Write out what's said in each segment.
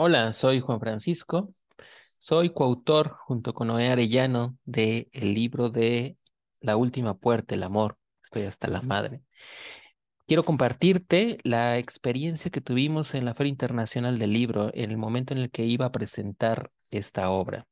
Hola, soy Juan Francisco. Soy coautor junto con Noé Arellano de el libro de La última puerta, el amor. Estoy hasta la madre. Quiero compartirte la experiencia que tuvimos en la Feria Internacional del Libro en el momento en el que iba a presentar esta obra.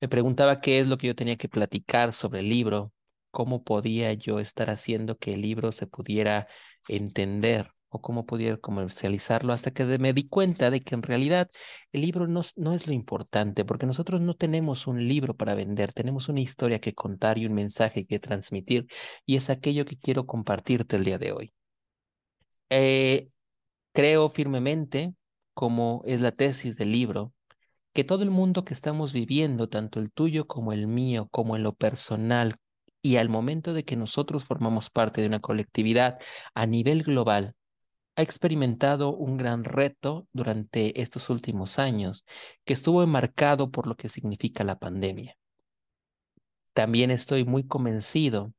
Me preguntaba qué es lo que yo tenía que platicar sobre el libro, cómo podía yo estar haciendo que el libro se pudiera entender o cómo pudiera comercializarlo hasta que me di cuenta de que en realidad el libro no, no es lo importante, porque nosotros no tenemos un libro para vender, tenemos una historia que contar y un mensaje que transmitir, y es aquello que quiero compartirte el día de hoy. Eh, creo firmemente, como es la tesis del libro, que todo el mundo que estamos viviendo, tanto el tuyo como el mío, como en lo personal, y al momento de que nosotros formamos parte de una colectividad a nivel global, ha experimentado un gran reto durante estos últimos años, que estuvo enmarcado por lo que significa la pandemia. También estoy muy convencido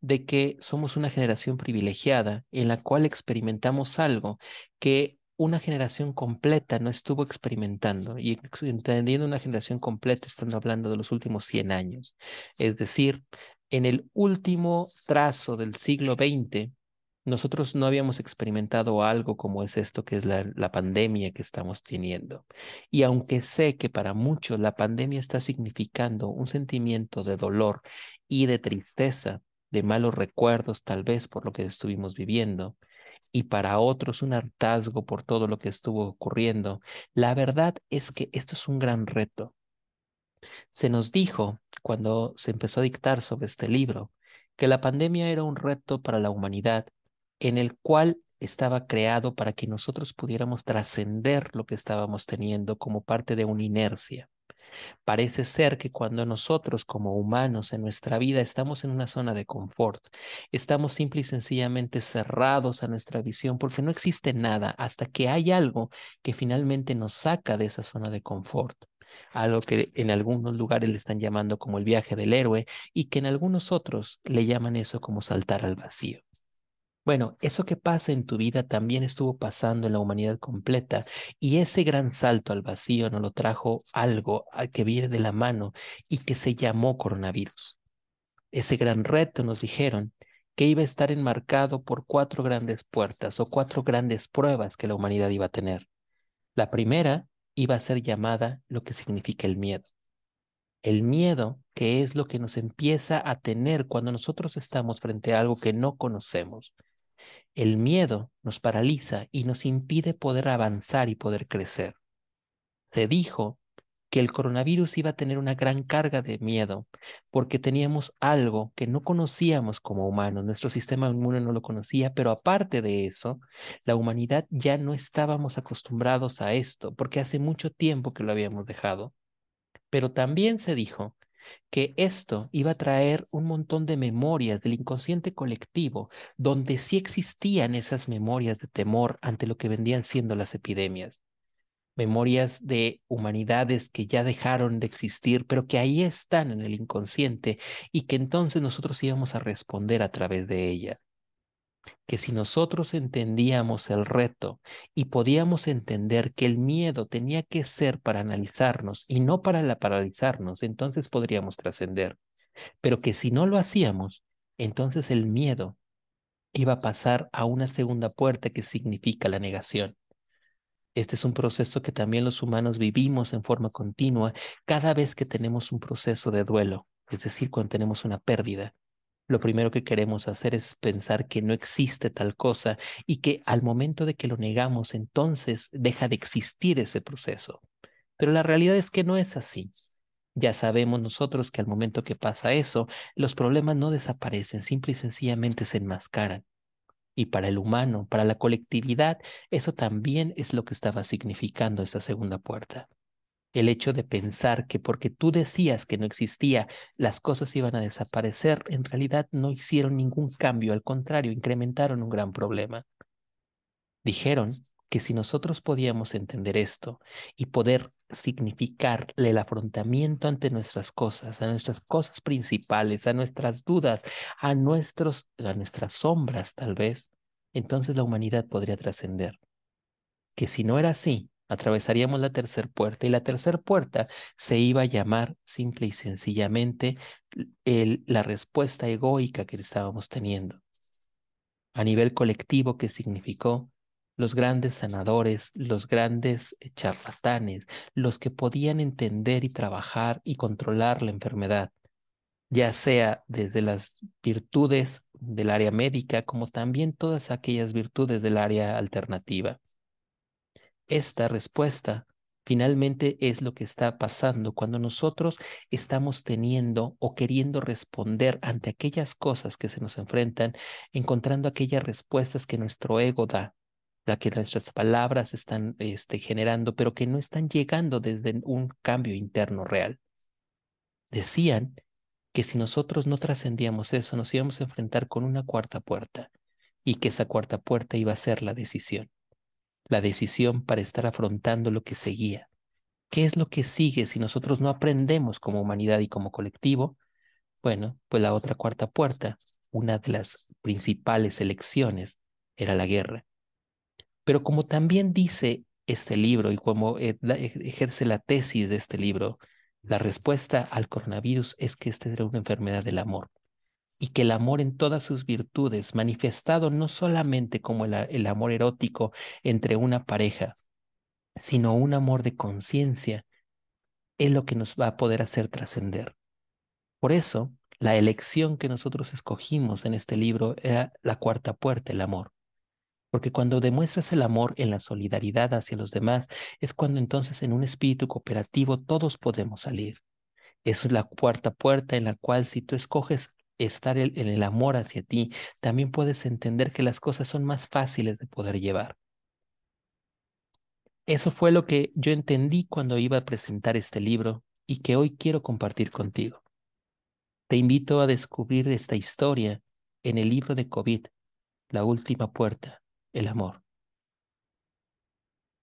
de que somos una generación privilegiada en la cual experimentamos algo que una generación completa no estuvo experimentando y entendiendo una generación completa estando hablando de los últimos 100 años. Es decir, en el último trazo del siglo XX, nosotros no habíamos experimentado algo como es esto que es la, la, pandemia que estamos teniendo. Y aunque sé que para muchos la pandemia está significando un sentimiento de dolor y de tristeza, de malos recuerdos tal vez por lo que estuvimos viviendo, y para otros un hartazgo por todo lo que estuvo ocurriendo, la verdad es que esto es un gran reto. Se nos dijo cuando se empezó a dictar sobre este libro que la pandemia era un reto para la humanidad en el cual estaba creado para que nosotros pudiéramos trascender lo que estábamos teniendo como parte de una inercia. Parece ser que cuando nosotros como humanos en nuestra vida estamos en una zona de confort, estamos simple y sencillamente cerrados a nuestra visión porque no existe nada hasta que hay algo que finalmente nos saca de esa zona de confort. Algo que en algunos lugares le están llamando como el viaje del héroe y que en algunos otros le llaman eso como saltar al vacío. Bueno, eso que pasa en tu vida también estuvo pasando en la humanidad completa y ese gran salto al vacío nos lo trajo algo que viene de la mano y que se llamó coronavirus. Ese gran reto nos dijeron que iba a estar enmarcado por cuatro grandes puertas o cuatro grandes pruebas que la humanidad iba a tener. La primera iba a ser llamada lo que significa el miedo. El miedo, que es lo que nos empieza a tener cuando nosotros estamos frente a algo que no conocemos. El miedo nos paraliza y nos impide poder avanzar y poder crecer. Se dijo que el coronavirus iba a tener una gran carga de miedo porque teníamos algo que no conocíamos como humanos, nuestro sistema inmune no lo conocía, pero aparte de eso, la humanidad ya no estábamos acostumbrados a esto porque hace mucho tiempo que lo habíamos dejado. Pero también se dijo que esto iba a traer un montón de memorias del inconsciente colectivo, donde sí existían esas memorias de temor ante lo que vendían siendo las epidemias. Memorias de humanidades que ya dejaron de existir, pero que ahí están en el inconsciente y que entonces nosotros íbamos a responder a través de ellas que si nosotros entendíamos el reto y podíamos entender que el miedo tenía que ser para analizarnos y no para la paralizarnos, entonces podríamos trascender. Pero que si no lo hacíamos, entonces el miedo iba a pasar a una segunda puerta que significa la negación. Este es un proceso que también los humanos vivimos en forma continua cada vez que tenemos un proceso de duelo, es decir, cuando tenemos una pérdida lo primero que queremos hacer es pensar que no existe tal cosa y que al momento de que lo negamos, entonces deja de existir ese proceso. Pero la realidad es que no es así. Ya sabemos nosotros que al momento que pasa eso, los problemas no desaparecen, simple y sencillamente se enmascaran. Y para el humano, para la colectividad, eso también es lo que estaba significando esta segunda puerta el hecho de pensar que porque tú decías que no existía, las cosas iban a desaparecer, en realidad no hicieron ningún cambio, al contrario, incrementaron un gran problema. Dijeron que si nosotros podíamos entender esto y poder significarle el afrontamiento ante nuestras cosas, a nuestras cosas principales, a nuestras dudas, a, nuestros, a nuestras sombras tal vez, entonces la humanidad podría trascender. Que si no era así, atravesaríamos la tercera puerta y la tercera puerta se iba a llamar simple y sencillamente la respuesta egoica que estábamos teniendo. A nivel colectivo, ¿qué significó? Los grandes sanadores, los grandes charlatanes, los que podían entender y trabajar y controlar la enfermedad, ya sea desde las virtudes del área médica como también todas aquellas virtudes del área alternativa. Esta respuesta finalmente es lo que está pasando cuando nosotros estamos teniendo o queriendo responder ante aquellas cosas que se nos enfrentan, encontrando aquellas respuestas que nuestro ego da, la que nuestras palabras están este, generando, pero que no están llegando desde un cambio interno real. Decían que si nosotros no trascendíamos eso, nos íbamos a enfrentar con una cuarta puerta y que esa cuarta puerta iba a ser la decisión. La decisión para estar afrontando lo que seguía. ¿Qué es lo que sigue si nosotros no aprendemos como humanidad y como colectivo? Bueno, pues la otra cuarta puerta, una de las principales elecciones, era la guerra. Pero como también dice este libro y como e-, ejerce la tesis de este libro, la respuesta al coronavirus es que esta era una enfermedad del amor y que el amor en todas sus virtudes, manifestado no solamente como el, amor erótico entre una pareja, sino un amor de conciencia, es lo que nos va a poder hacer trascender. Por eso, la elección que nosotros escogimos en este libro era la cuarta puerta, el amor. Porque cuando demuestras el amor en la solidaridad hacia los demás, es cuando entonces en un espíritu cooperativo todos podemos salir. Es la cuarta puerta en la cual si tú escoges estar en el amor hacia ti, también puedes entender que las cosas son más fáciles de poder llevar. Eso fue lo que yo entendí cuando iba a presentar este libro y que hoy quiero compartir contigo. Te invito a descubrir esta historia en el libro de COVID, La Última Puerta, el amor.